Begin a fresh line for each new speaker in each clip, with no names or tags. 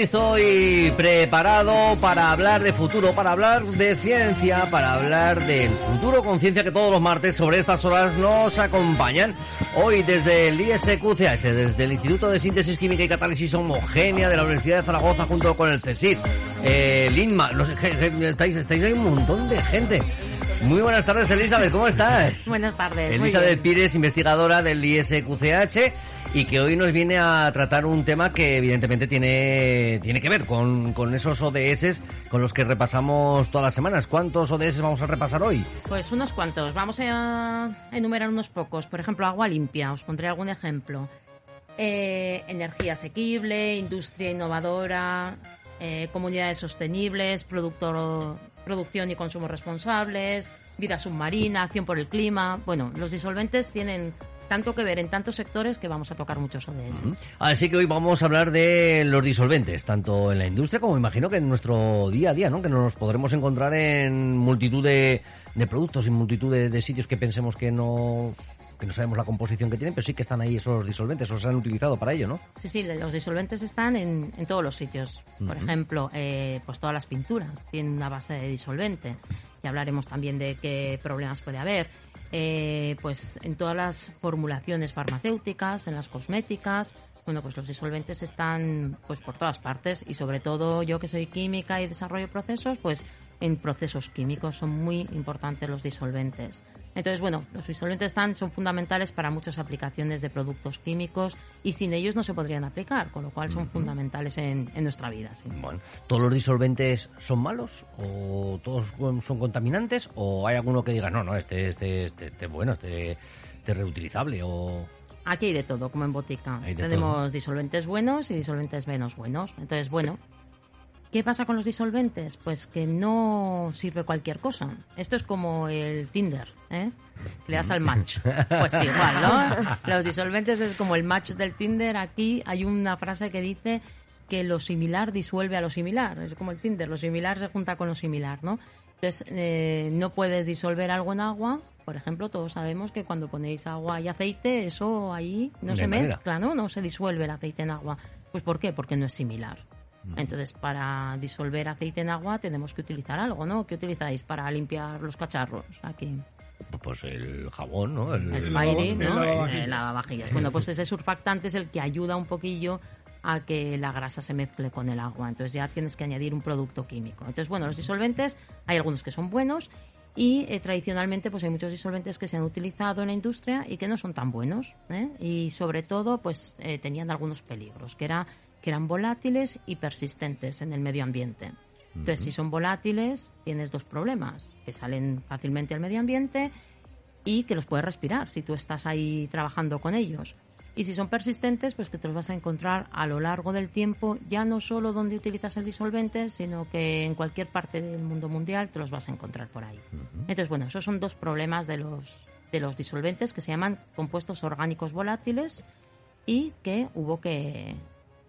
listo y preparado para hablar de futuro, para hablar de ciencia, para hablar del futuro con ciencia que todos los martes sobre estas horas nos acompañan. Hoy desde el ISQCH, desde el Instituto de Síntesis Química y Catálisis Homogénea de la Universidad de Zaragoza junto con el CSIC. Eh, Linma, los, estáis, estáis ahí un montón de gente. Muy buenas tardes, Elizabeth, ¿cómo estás?
Buenas tardes.
Elizabeth. Pires, investigadora del ISQCH y que hoy nos viene a tratar un tema que evidentemente tiene, tiene que ver con, con esos ODS con los que repasamos todas las semanas. ¿Cuántos ODS vamos a repasar hoy?
Pues unos cuantos. Vamos a enumerar unos pocos. Por ejemplo, agua limpia. Os pondré algún ejemplo. Eh, energía asequible, industria innovadora, eh, comunidades sostenibles, productor, producción y consumo responsables, vida submarina, acción por el clima. Bueno, los disolventes tienen tanto que ver en tantos sectores que vamos a tocar muchos ODS.
Así que hoy vamos a hablar de los disolventes, tanto en la industria como imagino que en nuestro día a día, ¿no? Que nos podremos encontrar en multitud de, productos y multitud de sitios que pensemos que no que no sabemos la composición que tienen, pero sí que están ahí esos disolventes, o se han utilizado para ello, ¿no?
Sí, sí, los disolventes están en, en todos los sitios. Por
Ujú.
ejemplo, eh, pues todas las pinturas tienen una base de disolvente. Y hablaremos también de qué problemas puede haber. Eh, pues en todas las formulaciones farmacéuticas, en las cosméticas, bueno, pues los disolventes están pues por todas partes y sobre todo yo que soy química y desarrollo procesos, pues en procesos químicos son muy importantes los disolventes. Entonces, bueno, los disolventes están, son fundamentales para muchas aplicaciones de productos químicos y sin ellos no se podrían aplicar, con lo cual son fundamentales en, en nuestra vida. sí.
Bueno, ¿todos los disolventes son malos? ¿O todos son contaminantes? ¿O hay alguno que diga, no, no, este, este, este, este es bueno, este, este es reutilizable? O...
Aquí hay de todo, como en botica. Tenemos
todo.
disolventes buenos y disolventes menos buenos. Entonces, bueno, ¿qué pasa con los disolventes? Pues que no sirve cualquier cosa. Esto es como el Tinder, ¿eh? Que le das al match. Pues igual, ¿no? Los disolventes es como el match del Tinder. Aquí hay una frase que dice que lo similar disuelve a lo similar. Es como el Tinder, lo similar se junta con lo similar, ¿no? Entonces, eh, no puedes disolver algo en agua. Por ejemplo, todos sabemos que cuando ponéis agua y aceite, eso ahí no se
manera.
mezcla, ¿no? No se disuelve el aceite en agua. Pues ¿por qué? Porque no es similar. Entonces, para disolver aceite en agua tenemos que utilizar algo, ¿no? ¿Qué utilizáis para limpiar los cacharros aquí?
Pues el jabón, ¿no? El,
El
el-
Fairy, ¿no?
lavavajillas.
El lavavajillas. Bueno, pues ese surfactante es el que ayuda un poquillo a que la grasa se mezcle con el agua. Entonces ya tienes que añadir un producto químico. Entonces, bueno, los disolventes, hay algunos que son buenos y eh, tradicionalmente pues hay muchos disolventes que se han utilizado en la industria y que no son tan buenos. ¿eh? Y sobre todo pues eh, tenían algunos peligros, que, era, que eran volátiles y persistentes en el medio ambiente. Entonces, si son volátiles, tienes dos problemas, que salen fácilmente al medio ambiente y que los puedes respirar si tú estás ahí trabajando con ellos. Y si son persistentes, pues que te los vas a encontrar a lo largo del tiempo, ya no solo donde utilizas el disolvente, sino que en cualquier parte del mundo mundial te los vas a encontrar por ahí. Entonces, bueno, esos son dos problemas de los, de los disolventes que se llaman compuestos orgánicos volátiles y que hubo que,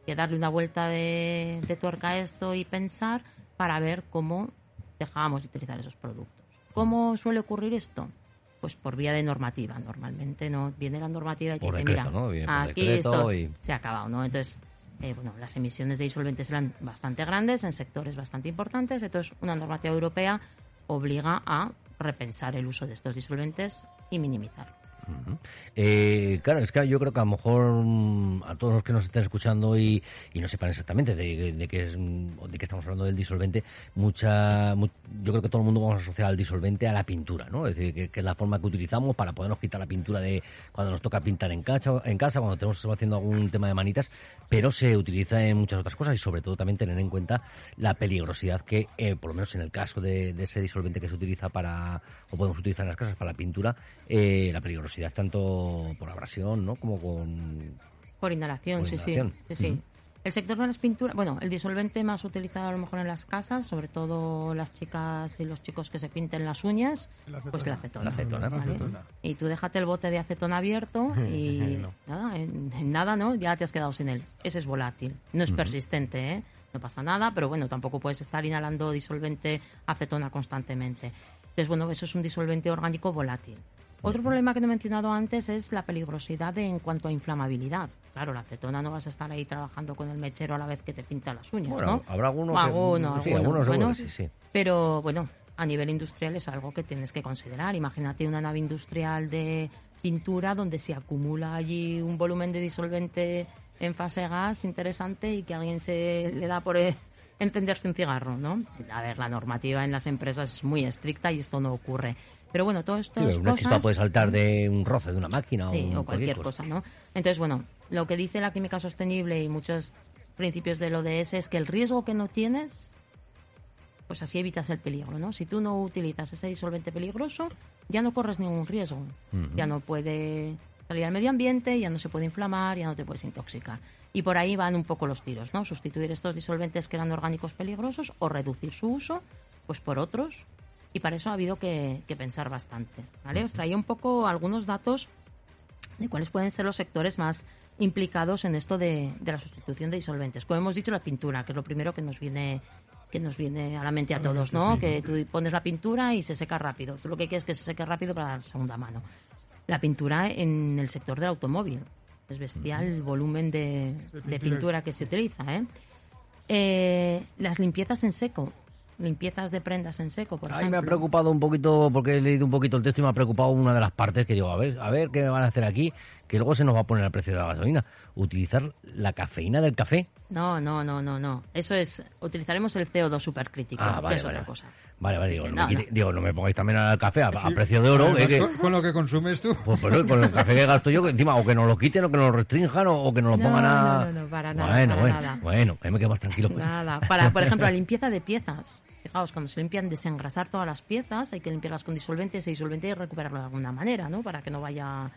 que darle una vuelta de, de tuerca a esto y pensar para ver cómo dejábamos de utilizar esos productos. ¿Cómo suele ocurrir esto? Pues por vía de normativa. Normalmente no viene la normativa y te dice, mira, aquí esto
y-
se ha acabado, ¿no? Entonces, eh, bueno, las emisiones de disolventes eran bastante grandes en sectores bastante importantes, entonces una normativa europea obliga a repensar el uso de estos disolventes y minimizarlo.
Eh, claro, es que yo creo que a lo mejor mm, a todos los que nos estén escuchando y, no sepan exactamente de, de qué es, mm, de qué estamos hablando del disolvente, mucha, mu- yo creo que todo el mundo vamos a asociar al disolvente a la pintura, ¿no? Es decir, que, que es la forma que utilizamos para podernos quitar la pintura de cuando nos toca pintar en casa, en casa cuando tenemos haciendo algún tema de manitas, pero se utiliza en muchas otras cosas y sobre todo también tener en cuenta la peligrosidad que, eh, por lo menos en el caso de, de ese disolvente que se utiliza para, o podemos utilizar en las casas para la pintura, eh, la peligrosidad tanto por abrasión, ¿no? Como con...
Por inhalación,
Por
sí,
inhalación.
sí. sí, sí. El sector de las pinturas, bueno, el disolvente más utilizado a lo mejor en las casas, sobre todo las chicas y los chicos que se pinten las uñas,
La
pues la acetona.
La acetona.
La
¿vale?
acetona.
Y tú déjate el bote de acetona abierto y
No.
nada, en, en nada, ¿no? Ya te has quedado sin él. Ese es volátil, no es persistente, ¿eh? No pasa nada, pero bueno, tampoco puedes estar inhalando disolvente acetona constantemente. Entonces, bueno, eso es un disolvente orgánico volátil. Otro problema que no he mencionado antes es la peligrosidad de- en cuanto a inflamabilidad. Claro, la acetona no vas a estar ahí trabajando con el mechero a la vez que te pinta las uñas,
Bueno,
¿no?
habrá algunos
O
que-
alguno,
sí,
alguno.
algunos
Bueno,
sí, sí.
Pero bueno, a nivel industrial es algo que tienes que considerar. Imagínate una nave industrial de pintura donde se acumula allí un volumen de disolvente en fase gas interesante y que a alguien se le da por eh, encenderse un cigarro, ¿no? A ver, la normativa en las empresas es muy estricta y esto no ocurre. Pero bueno, todo esto
Sí,
es
una
cosas...
chispa puede saltar de un roce de una máquina
Sí,
o,
o cualquier cosa, ¿no? Entonces, bueno, lo que dice la química sostenible y muchos principios del ODS es que el riesgo que no tienes, pues así evitas el peligro, ¿no? Si tú no utilizas ese disolvente peligroso, ya no corres ningún riesgo.
Ujú.
Ya no puede salir al medio ambiente, ya no se puede inflamar, ya no te puedes intoxicar. Y por ahí van un poco los tiros, ¿no? Sustituir estos disolventes que eran orgánicos peligrosos o reducir su uso, pues por otros. Y para eso ha habido que, que pensar bastante, ¿vale? Os traía un poco algunos datos de cuáles pueden ser los sectores más implicados en esto de, de la sustitución de disolventes. Como hemos dicho, la pintura, que es lo primero que nos viene que nos viene a la mente a todos, ¿no?
sí.
Que tú pones la pintura y se seca rápido. Tú lo que quieres es que se seque rápido para la segunda mano. La pintura en el sector del automóvil. Es bestial el volumen de,
De pintura
que se utiliza, ¿eh? Eh, Las limpiezas en seco. Limpiezas de prendas en seco, por
Ahí
ejemplo.
me ha preocupado un poquito, porque he leído un poquito el texto y me ha preocupado una de las partes que digo, a ver, a ver qué van a hacer aquí, que luego se nos va a poner el precio de la gasolina. Utilizar la cafeína del café.
No, no, no, no, no. Eso es, utilizaremos el CO2 supercrítico,
Ah,
que
vale,
es
vale.
otra cosa.
Vale, vale, digo, no,
No,
me quite-
no.
digo, no me pongáis también al café a, precio de oro. Eh, que-
con, lo que consumes tú.
Pues, pero con el café que gasto yo, que encima o que nos lo quiten o que nos lo restrinjan o, o que nos lo
No,
pongan a...
no, no, no, para nada,
Bueno,
para
bueno,
nada.
bueno, me quedo más tranquilo. Pues.
Nada. Para, por ejemplo, la limpieza de piezas. Fijaos, cuando se limpian, desengrasar todas las piezas, hay que limpiarlas con disolvente, ese disolvente y recuperarlo de alguna manera, ¿no? Para que no vaya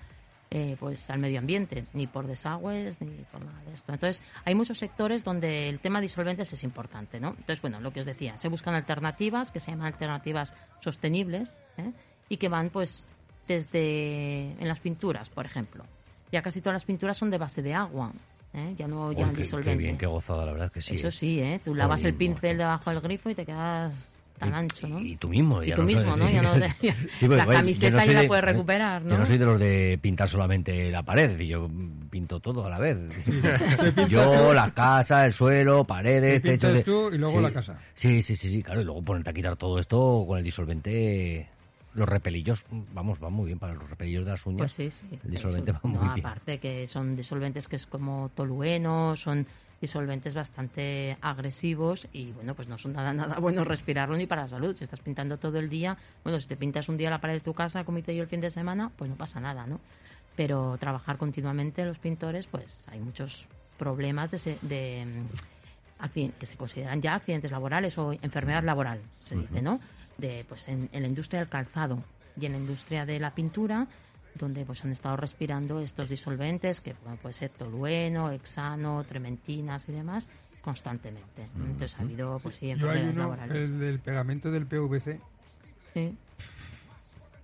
eh, pues al medio ambiente, ni por desagües, ni por nada de esto. Entonces, hay muchos sectores donde el tema disolventes es importante, ¿no? Entonces, bueno, lo que os decía, se buscan alternativas que se llaman alternativas sostenibles ¿eh? y que van, pues, desde en las pinturas, por ejemplo. Ya casi todas las pinturas son de base de agua, ¿eh? ya no
Uy,
ya
qué- qué,
disolvente.
bien, qué gozada, la verdad que sí.
Eso
eh.
sí, ¿eh? Tú lavas el pincel debajo del grifo y te quedas tan
Y-
ancho, ¿no?
Y tú mismo.
Y
ya
tú
no
mismo, ¿no? Ya no
Sí, pues,
la camiseta
no
ya la
de-
puedes recuperar,
Yo
¿no?
no soy de los de pintar solamente la pared, decir, yo pinto todo a la vez. Yo, la casa, el suelo, paredes,
Te
techos...
pintas
de-
tú y luego
Sí,
la casa.
Sí, sí, sí, sí, claro, y luego ponerte a quitar todo esto con el disolvente... Los repelillos, vamos, van muy bien para los repelillos de las uñas.
Pues sí, sí.
El disolvente
Eso-
va muy
no,
bien.
aparte que son disolventes que es como tolueno, son disolventes bastante agresivos y bueno, pues no son nada nada bueno respirarlo ni para la salud. Si estás pintando todo el día, bueno, si te pintas un día la pared de tu casa, como hice yo el fin de semana, pues no pasa nada, ¿no? Pero trabajar continuamente los pintores, pues hay muchos problemas de, se- de mm, que se consideran ya accidentes laborales o enfermedad laboral, se dice, ¿no? De, pues en, en la industria del calzado y en la industria de la pintura, donde pues han estado respirando estos disolventes, que bueno, puede ser tolueno, hexano, trementinas y demás, constantemente. Entonces ha habido, pues sí,
Yo hay
enfermedades
uno,
laborales.
el del pegamento del PVC.
Sí.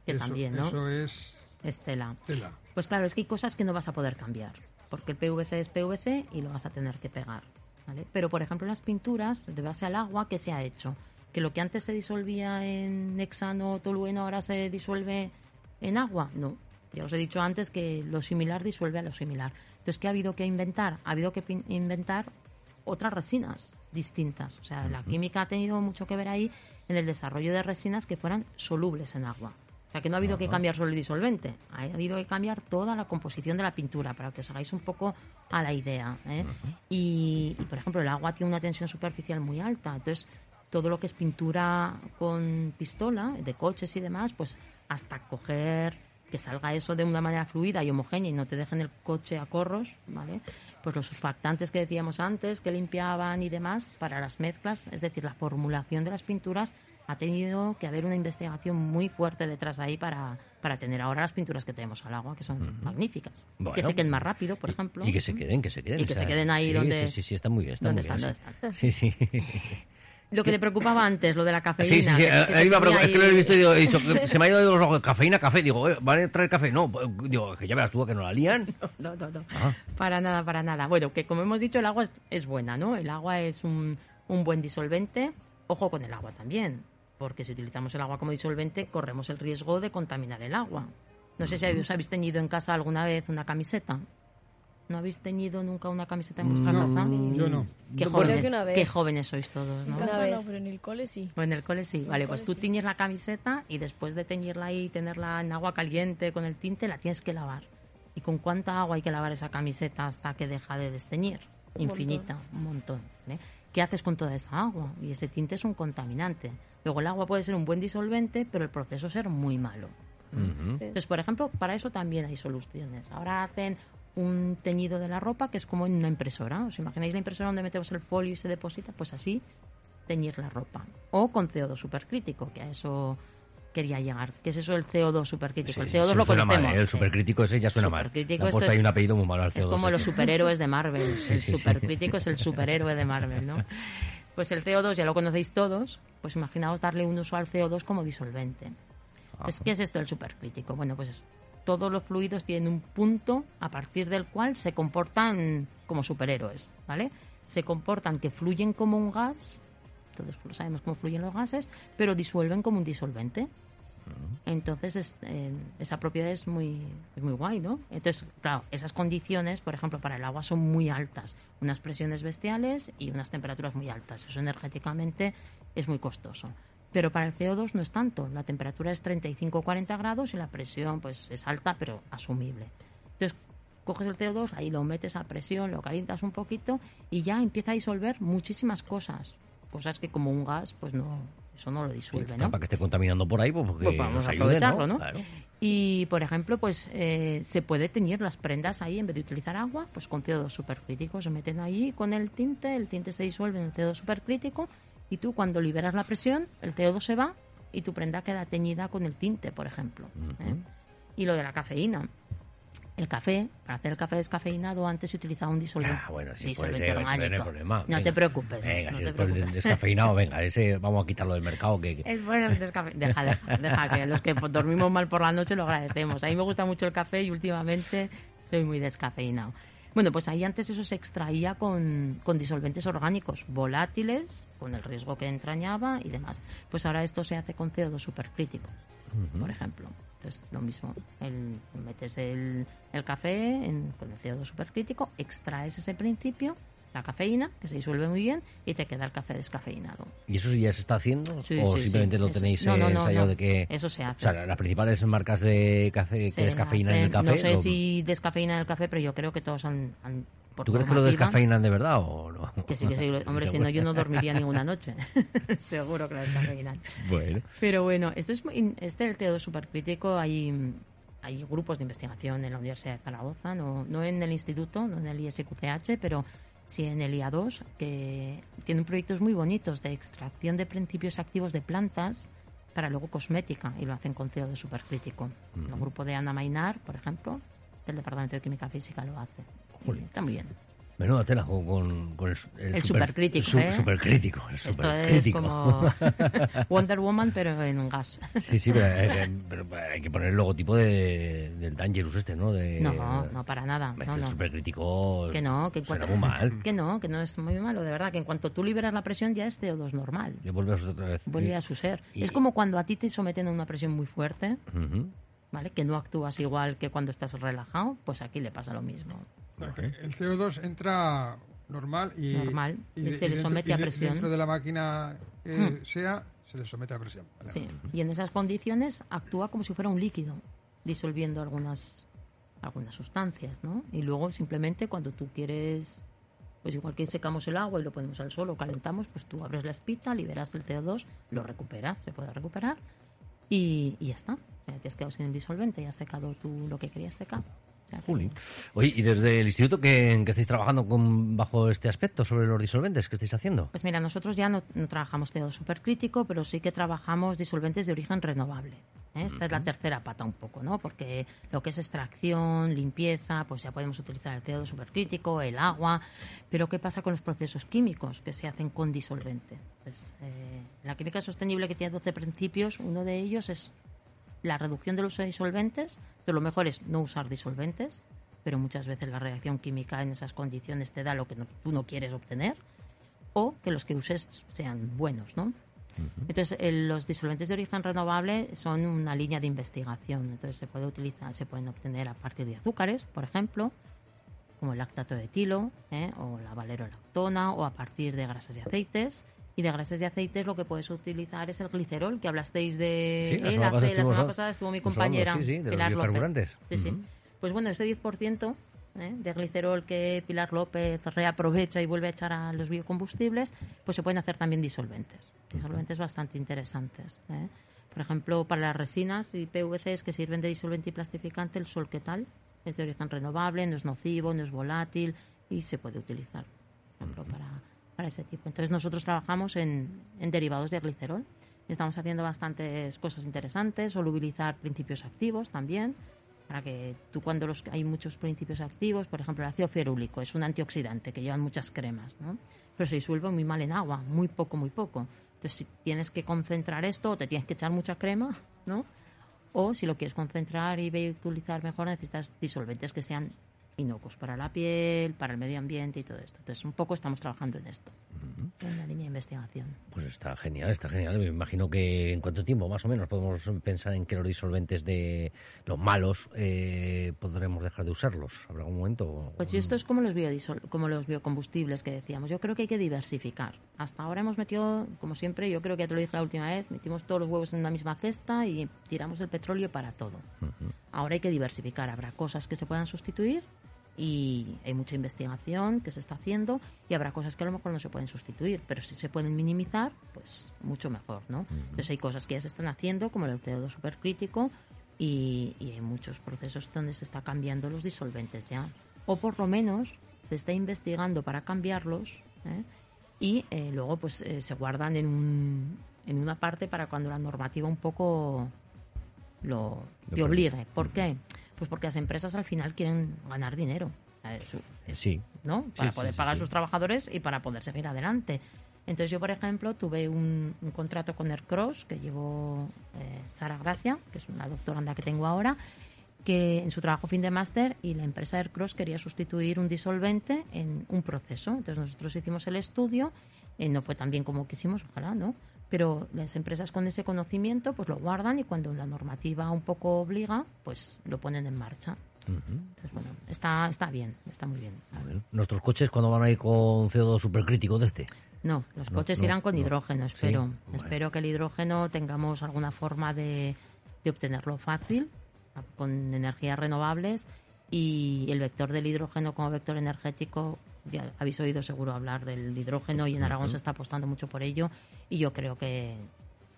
Que
eso,
también, ¿no?
Eso es
Estela.
tela.
Pues claro, es que hay cosas que no vas a poder cambiar, porque el PVC es PVC y lo vas a tener que pegar. ¿vale? Pero, por ejemplo, las pinturas, de base al agua, ¿qué se ha hecho? Que lo que antes se disolvía en hexano o tolueno ahora se disuelve en agua. No. Ya os he dicho antes que lo similar disuelve a lo similar. Entonces, ¿qué ha habido que inventar? Ha habido que inventar otras resinas distintas. O sea, la química ha tenido mucho que ver ahí en el desarrollo de resinas que fueran solubles en agua. O sea, que no ha habido que cambiar solo el disolvente, ha habido que cambiar toda la composición de la pintura, para que os hagáis un poco a la idea. ¿eh? y, y, por ejemplo, el agua tiene una tensión superficial muy alta, entonces todo lo que es pintura con pistola, de coches y demás, pues hasta coger que salga eso de una manera fluida y homogénea y no te dejen el coche a corros, ¿vale? Pues los surfactantes que decíamos antes, que limpiaban y demás, para las mezclas, es decir, la formulación de las pinturas, ha tenido que haber una investigación muy fuerte detrás de ahí para, para tener ahora las pinturas que tenemos al agua, que son magníficas.
Bueno.
que se queden más rápido, por ejemplo.
Y que se queden, que se queden.
Y que
o
se queden ahí
sí,
donde-
Sí, sí, sí, está muy bien. Está
¿Dónde
muy bien,
están?
sí.
¿Dónde
Sí, sí.
Lo que te preocupaba antes, lo de la cafeína.
sí, sí.
que- que
eh, iba a es que lo he visto y digo, he dicho, que se me ha ido de los ojos. Cafeína, café. Digo, "Oye, ¿van a traer café? No, pues, digo, que ya verás tú que no la lían.
No, no, no.
Ah.
Para nada, para nada. Bueno, que como hemos dicho, el agua es, es buena, ¿no? El agua es un, un buen disolvente. Ojo con el agua también, porque si utilizamos el agua como disolvente, corremos el riesgo de contaminar el agua. No sé si os habéis teñido en casa alguna vez una camiseta. ¿No habéis teñido nunca una camiseta en vuestra
No,
casa?
yo no.
Qué jóvenes,
que una vez.
qué jóvenes sois todos,
En
¿no?
casa
vez.
no, pero en el cole sí.
O en el cole sí. Vale, pues tú
sí.
tiñes la camiseta y después de teñirla ahí y tenerla en agua caliente con el tinte, la tienes que lavar. ¿Y con cuánta agua hay que lavar esa camiseta hasta que deja de desteñir?
Un
Infinita, un montón. ¿eh? ¿Qué haces con toda esa agua? Y ese tinte es un contaminante. Luego el agua puede ser un buen disolvente, pero el proceso ser muy malo.
Ujú.
Entonces, por ejemplo, para eso también hay soluciones. Ahora hacen un teñido de la ropa que es como en una impresora. ¿Os imagináis la impresora donde metemos el folio y se deposita? Pues así teñir la ropa. O con CO2 supercrítico, que a eso quería llegar. ¿Qué es eso del CO2 supercrítico?
Sí,
el
sí,
CO2
sí,
lo
suena mal,
conocemos.
¿eh? El supercrítico ese ya suena mal.
Supercrítico,
han
esto es-
un apellido muy malo al
Es
CO2
como los superhéroes de Marvel.
Sí,
el
sí,
supercrítico es el superhéroe de Marvel, ¿no? Pues el CO2 ya lo conocéis todos. Pues imaginaos darle un uso al CO2 como disolvente. Entonces, ¿qué es esto del supercrítico? Bueno, pues es- todos los fluidos tienen un punto a partir del cual se comportan como superhéroes, ¿vale? Se comportan que fluyen como un gas, todos sabemos cómo fluyen los gases, pero disuelven como un disolvente. Entonces, es- eh, esa propiedad es muy, es muy guay, ¿no? Entonces, claro, esas condiciones, por ejemplo, para el agua son muy altas. Unas presiones bestiales y unas temperaturas muy altas. Eso energéticamente es muy costoso. Pero para el CO2 no es tanto. La temperatura es 35-40 grados y la presión pues es alta, pero asumible. Entonces, coges el CO2, ahí lo metes a presión, lo calientas un poquito y ya empieza a disolver muchísimas cosas. Cosas que como un gas, pues no, eso no lo disuelve,
claro,
¿no?
Para que esté contaminando por ahí, pues, porque
Pues vamos
nos
a
ayude,
aprovecharlo, ¿no?
Claro.
Y, por ejemplo, pues eh, se puede teñir las prendas ahí en vez de utilizar agua, pues con CO2 supercrítico. Se meten ahí con el tinte, el tinte se disuelve en el CO2 supercrítico y tú cuando liberas la presión, el CO2 se va y tu prenda queda teñida con el tinte, por ejemplo. ¿eh? Y lo de la cafeína. El café, para hacer el café descafeinado antes se utilizaba un disolvente,
Ah, bueno, sí, puede
disolvente
no problema.
Te preocupes.
Venga,
no
si
te
después
preocupes.
descafeinado, venga, ese vamos a quitarlo del mercado. que, que-
Es bueno el descafe- Deja, deja, deja, que los que dormimos mal por la noche lo agradecemos. A mí me gusta mucho el café y últimamente soy muy descafeinado. Bueno, pues ahí antes eso se extraía con, con disolventes orgánicos volátiles, con el riesgo que entrañaba y demás. Pues ahora esto se hace con CO2 supercrítico, por ejemplo. Entonces, lo mismo, el- metes el, el café en- con el CO2 supercrítico, extraes ese principio, la cafeína, que se disuelve muy bien, y te queda el café descafeinado.
¿Y eso ya se está haciendo?
Sí,
¿O
sí,
simplemente
sí,
lo tenéis
no, no,
eh,
no,
ensayado de que...
Eso se
O
hace.
sea, las principales marcas de café que descafeinan el
hacen-
café...
No sé
lo-
si descafeinan el café, pero yo creo que todos han. han- por
¿Tú crees que lo descafeinan de verdad o no?
Que sí, que sí. Hombre, si no, yo no dormiría ninguna noche. Seguro que lo descafeinan.
Bueno.
Pero bueno, esto es muy- este del TO2 supercrítico. Hay, hay grupos de investigación en la Universidad de Zaragoza, no, no en el instituto, no en el ISQCH, pero sí en el IA2, que tienen proyectos muy bonitos de extracción de principios activos de plantas para luego cosmética y lo hacen con CO2 supercrítico. El grupo de Ana Mainar, por ejemplo, del Departamento de Química Física lo hace. Está muy bien.
Menuda tela con, con, con el,
El
super-
supercrítico,
su-
¿eh?
Supercrítico, el
Esto es como Wonder Woman, pero en un gas.
Sí, sí, pero, eh, pero hay que poner el logotipo de, del Dangerous este, ¿no? De,
No, no, para nada. No,
el
no.
supercrítico
Que no, que en cuanto,
muy mal.
que no, que no es muy malo, de verdad, que en cuanto tú liberas la presión ya es CO2 normal.
Y vuelve a ser otra vez.
Vuelve a su ser.
Y-
Es como cuando a ti te someten a una presión muy fuerte. ¿vale? Que no actúas igual que cuando estás relajado, pues aquí le pasa lo mismo.
O sea, que El CO2 entra normal y,
Normal, y se le
dentro-
somete a
de-
presión.
Dentro de la máquina que
Hmm.
sea, se le somete a presión. Vale.
Sí. Y en esas condiciones actúa como si fuera un líquido, disolviendo algunas algunas sustancias, ¿no? Y luego simplemente cuando tú quieres, pues igual que secamos el agua y lo ponemos al sol o calentamos, pues tú abres la espita, liberas el CO2, lo recuperas, se puede recuperar y, y ya está. O sea, te has quedado sin el disolvente y has secado tú lo que querías secar.
Oye, ¿y desde el instituto que, en que estáis trabajando con, bajo este aspecto sobre los disolventes que estáis haciendo?
Pues mira, nosotros ya no, no trabajamos CO supercrítico, pero sí que trabajamos disolventes de origen renovable. ¿eh? Esta es la tercera pata un poco, ¿no? Porque lo que es extracción, limpieza, pues ya podemos utilizar el CO2 supercrítico, el agua, pero ¿qué pasa con los procesos químicos que se hacen con disolvente? Pues, eh, la química sostenible que tiene 12 principios, uno de ellos es la reducción del uso de disolventes, entonces lo mejor es no usar disolventes, pero muchas veces la reacción química en esas condiciones te da lo que no- tú no quieres obtener, o que los que uses sean buenos, ¿no? Entonces, el- los disolventes de origen renovable son una línea de investigación. Entonces, se puede utilizar, se pueden obtener a partir de azúcares, por ejemplo, como el lactato de etilo, ¿eh? o la valerolactona, o a partir de grasas y aceites. Y de grasas y aceites lo que puedes utilizar es el glicerol, que hablasteis de
Sí,
él
semana
hace-
pasada
la semana pasada estuvo mi compañera
sí, sí, de los
Pilar López. sí. Pues bueno, ese 10% ¿eh? de glicerol que Pilar López reaprovecha y vuelve a echar a los biocombustibles, pues se pueden hacer también disolventes. Disolventes bastante interesantes. ¿eh? Por ejemplo, para las resinas y PVCs que sirven de disolvente y plastificante, el solquetal es de origen renovable, no es nocivo, no es volátil y se puede utilizar por ejemplo, para, para ese tipo. Entonces nosotros trabajamos en, en derivados de glicerol. Estamos haciendo bastantes cosas interesantes, solubilizar principios activos también, para que tú cuando los, hay muchos principios activos, por ejemplo el ácido ferúlico es un antioxidante que llevan muchas cremas, ¿no? pero se disuelve muy mal en agua, muy poco, muy poco. Entonces si tienes que concentrar esto, te tienes que echar mucha crema, ¿no? O si lo quieres concentrar y utilizar mejor, necesitas disolventes que sean inocuos para la piel, para el medio ambiente y todo esto. Entonces, un poco estamos trabajando en esto, en la línea de investigación.
Pues está genial, está genial. Me imagino que en cuánto tiempo, más o menos, podemos pensar en que los disolventes de los malos eh, podremos dejar de usarlos. ¿Habrá algún momento?
Pues esto es como los, biodisol- como los biocombustibles que decíamos. Yo creo que hay que diversificar. Hasta ahora hemos metido, como siempre, yo creo que ya te lo dije la última vez, metimos todos los huevos en una misma cesta y tiramos el petróleo para todo. Ahora hay que diversificar. Habrá cosas que se puedan sustituir y hay mucha investigación que se está haciendo y habrá cosas que a lo mejor no se pueden sustituir, pero si se pueden minimizar, pues mucho mejor, ¿no? Entonces hay cosas que ya se están haciendo, como el CO2 supercrítico, y, y hay muchos procesos donde se está cambiando los disolventes ya. O por lo menos se está investigando para cambiarlos ¿eh? y eh, luego pues eh, se guardan en, un, en una parte para cuando la normativa un poco lo, te obligue. ¿Por qué? Pues porque las empresas al final quieren ganar dinero. Eh, su-
Sí.
¿no? Para
sí,
poder
sí,
pagar a sus trabajadores y para poder seguir adelante. Entonces yo, por ejemplo, tuve un, un contrato con Aircross que llevó eh, Sara Gracia, que es una doctoranda que tengo ahora, que en su trabajo fin de máster y la empresa Aircross quería sustituir un disolvente en un proceso. Entonces nosotros hicimos el estudio, eh, no fue tan bien como quisimos, ojalá, ¿no? Pero las empresas con ese conocimiento pues lo guardan y cuando la normativa un poco obliga, pues lo ponen en marcha. Entonces, bueno, está, está bien, está muy bien.
Nuestros coches, cuando van a ir con CO2 supercrítico de este?
No, los
No,
coches
no,
irán con
no.
hidrógeno,
Sí,
espero.
bueno.
Espero que el hidrógeno tengamos alguna forma de, de obtenerlo fácil, con energías renovables, y el vector del hidrógeno como vector energético, ya habéis oído seguro hablar del hidrógeno y en Aragón se está apostando mucho por ello, y yo creo que,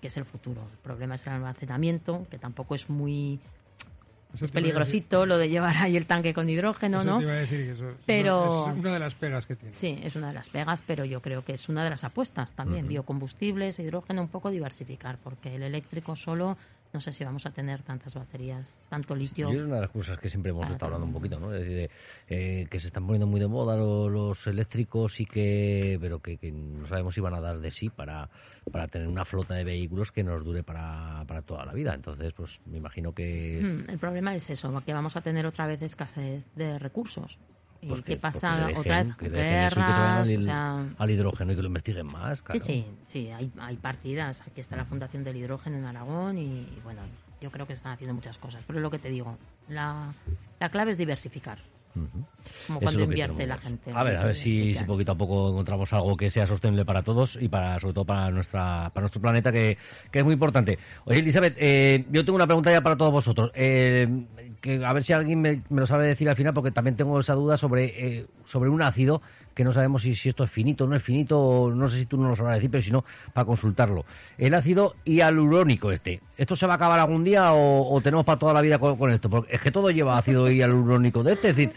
que es el futuro. El problema es el almacenamiento, que tampoco es muy...
Eso
Es peligrosito lo de llevar ahí el tanque con hidrógeno,
eso
¿no?
te iba a decir que eso-
Pero-
es una de las pegas que tiene.
Sí, es una de las pegas, pero yo creo que es una de las apuestas también. Biocombustibles, hidrógeno, un poco diversificar, porque el eléctrico solo, no sé si vamos a tener tantas baterías, tanto litio.
Es una de las cosas que siempre hemos estado hablando un poquito, ¿no? Es decir, de, eh, que se están poniendo muy de moda lo- los, eléctricos y que, pero que, que no sabemos si van a dar de sí para, para tener una flota de vehículos que nos dure para, para toda la vida. Entonces, pues me imagino que
Mm, El problema es eso, que vamos a tener otra vez escasez de recursos. ¿Y
pues
qué
que-
pasa?
que
otra vez guerras,
al,
o sea...
al hidrógeno y que lo investiguen más.
Sí, sí, sí, hay, hay partidas. Aquí está la Fundación del Hidrógeno en Aragón y, y, bueno, yo creo que están haciendo muchas cosas. Pero es lo que te digo, la, la clave es diversificar. Como
Eso
cuando invierte la gente.
A ver, a ver si, si poquito a poco encontramos algo que sea sostenible para todos y para sobre todo para nuestra para nuestro planeta que, que es muy importante. Oye, Elizabeth, eh, yo tengo una pregunta ya para todos vosotros. Eh, que a ver si alguien me, me lo sabe decir al final porque también tengo esa duda sobre eh, sobre un ácido que no sabemos si, si esto es finito o no es finito, no sé si tú no lo sabrás decir, pero si no, para consultarlo. El ácido hialurónico este, ¿esto se va a acabar algún día o, o tenemos para toda la vida con, con esto? Porque es que todo lleva ácido hialurónico de este, es decir,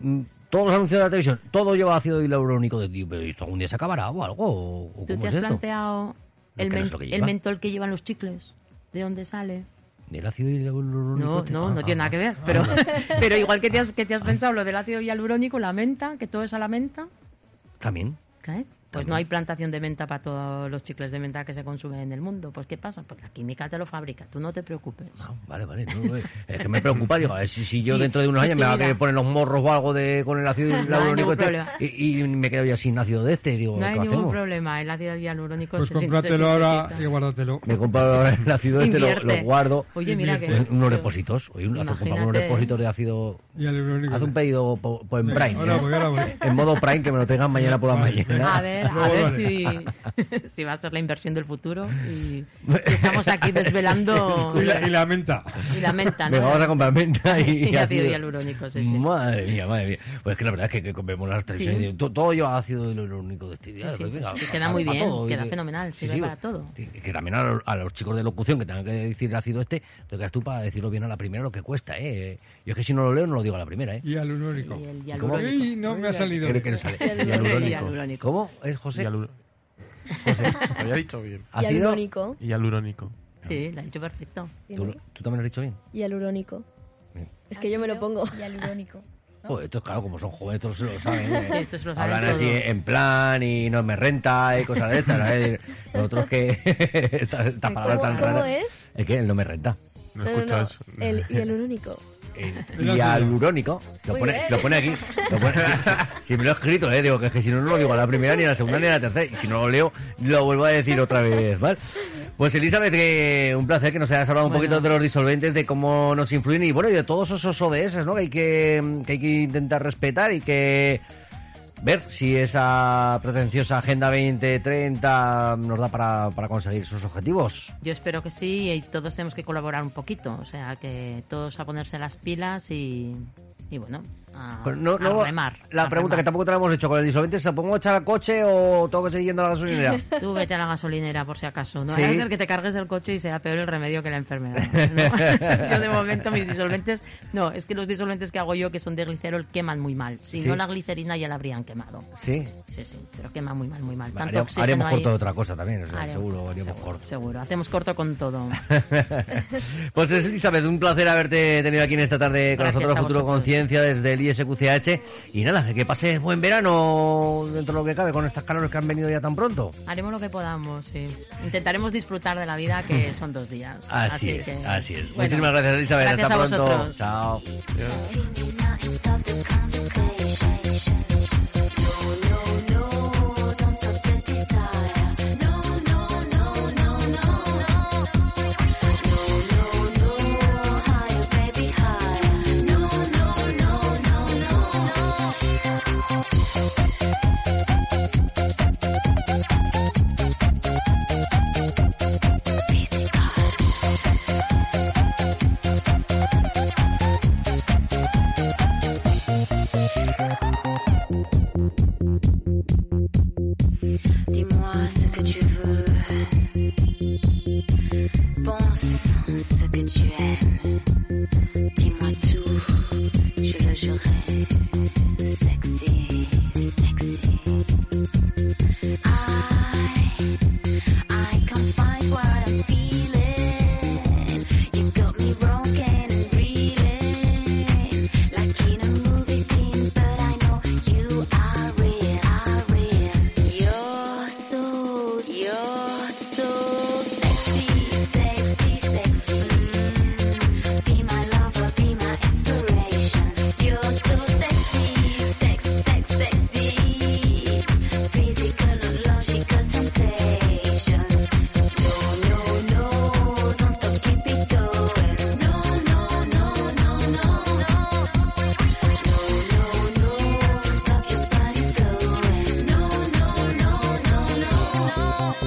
mm, todos los anuncios de la televisión, todo lleva ácido hialurónico de este, pero ¿esto algún día se acabará o algo? ¿O,
¿Tú te has planteado el,
¿Qué es
men- el mentol que llevan los chicles? ¿De dónde sale?
¿El ácido hialurónico?
No, no,
Ah,
no
ah,
tiene nada
ah.
que ver. Pero, pero igual que te, has, que te has pensado lo del ácido hialurónico, la menta, que todo es a la menta,
También.
¿qué? Pues no hay plantación de menta para todos los chicles de menta que se consumen en el mundo. Pues ¿qué pasa? Pues la química te lo fabrica, tú no te preocupes.
Ah, vale, vale. no, eh, es que me preocupa, digo, a ver si, si yo
Sí,
dentro de unos
si
años me va a poner los morros o algo de, con el ácido
No
hialurónico
ningún
este, y, y me quedo ya sin ácido de este. Digo,
No hay
¿qué
ningún
hacemos?
problema, el ácido hialurónico
Pues
se
cómpratelo ahora y guárdatelo.
Me compro ahora el ácido este, lo, guardo.
Oye, mira que...
en unos depósitos. Oye, compramos unos depósitos de ácido.
Y el único.
Haz un pedido po- po- en Prime.
Ahora
¿no?
voy, ahora voy.
En modo Prime, que me lo tengan mañana por la mañana.
A ver, a ver si, si va a ser la inversión del futuro. Y, y estamos aquí desvelando
Y la, y la menta.
y la menta, ¿no?
Venga, vamos a comprar menta y,
Y ácido hialurónico, sí, sí.
Madre mía, madre mía. Pues es que la verdad es que, que vemos las televisiones
Sí.
y to- todo lleva ácido hialurónico de este día.
Sí, sí,
pues venga,
queda muy
para
bien,
todo,
queda fenomenal, sirve para todo.
sí, que también a los, a los chicos de locución que tengan que decir el ácido este, te quedas tú para decirlo bien a la primera lo que cuesta, ¿eh? Yo es que si no lo leo no lo digo a la primera, ¿eh?
Y al único.
Y el
¿Cómo?
hialurónico.
Uy, no me ha salido.
Creo que no sale.
Hialurónico.
¿Cómo? ¿Es José?
Hialu-
José.
Lo había dicho bien.
Hialurónico.
Hialurónico.
Sí, lo ha dicho perfecto.
¿Tú, tú también lo has dicho bien?
Hialurónico.
Bien.
Es que yo me lo pongo.
Hialurónico.
Joder, esto es claro, como son jóvenes, todos se lo saben. ¿eh?
Sí, esto se lo saben
Hablan así
todo.
en plan y no me renta y cosas de estas. ¿sabes? Nosotros que. esta, esta palabra
¿Cómo-
tan
cómo
rara.
es?
Es que el no me renta.
No
No, no,
escucho
no.
eso.
El hialurónico.
El hialurónico. Lo pone, lo pone aquí. Lo pone, si, me lo he escrito, ¿eh? Digo que, es que si no, no lo digo a la primera, ni a la segunda, ni a la tercera. Y si no lo leo, lo vuelvo a decir otra vez, ¿vale? Pues Elizabeth, que un placer que nos hayas hablado un poquito de los disolventes, de cómo nos influyen y bueno, y de todos esos ODS, ¿no? Que hay que, que hay que intentar respetar y que ver si esa pretenciosa Agenda 2030 nos da para, para conseguir sus objetivos.
Yo espero que sí y todos tenemos que colaborar un poquito. O sea, que todos a ponerse las pilas y, y bueno, a,
no-
a
no-
remar.
La
a
pregunta que tampoco te la hemos hecho con el disolvente, ¿se pongo a echar al coche o tengo que seguir yendo a la gasolinera?
Tú vete a la gasolinera por si acaso. No
Sí.
a ser que te cargues el coche y sea peor el remedio que la enfermedad. ¿no? yo de momento mis disolventes... No, es que los disolventes que hago yo, que son de glicerol, queman muy mal. Si
Sí.
no la glicerina ya la habrían quemado.
Sí.
Sí, sí, pero quema muy mal, muy mal. Tanto
Haríamos, corto de otra cosa también, o sea,
Haremos-
seguro, haríamos
seguro,
corto.
Seguro, hacemos corto con todo.
pues es Elizabeth, un placer haberte tenido aquí en esta tarde con
Gracias
nosotros, Futuro. Conciencia, desde el ISQCH. Y nada, que pases buen verano dentro de lo que cabe con estas calores que han venido ya tan pronto.
Haremos lo que podamos, sí. Intentaremos disfrutar de la vida, que son dos días.
Así, es,
que-
así es.
Bueno,
Muchísimas gracias, Elizabeth.
gracias
Hasta
a
pronto.
vosotros.
Chao.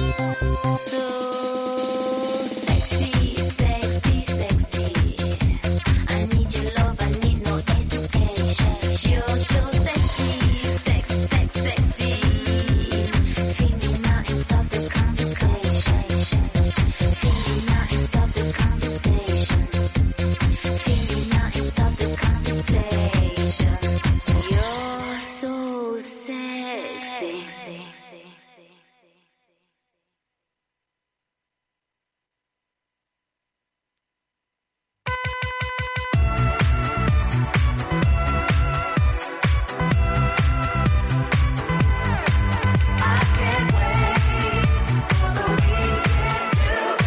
So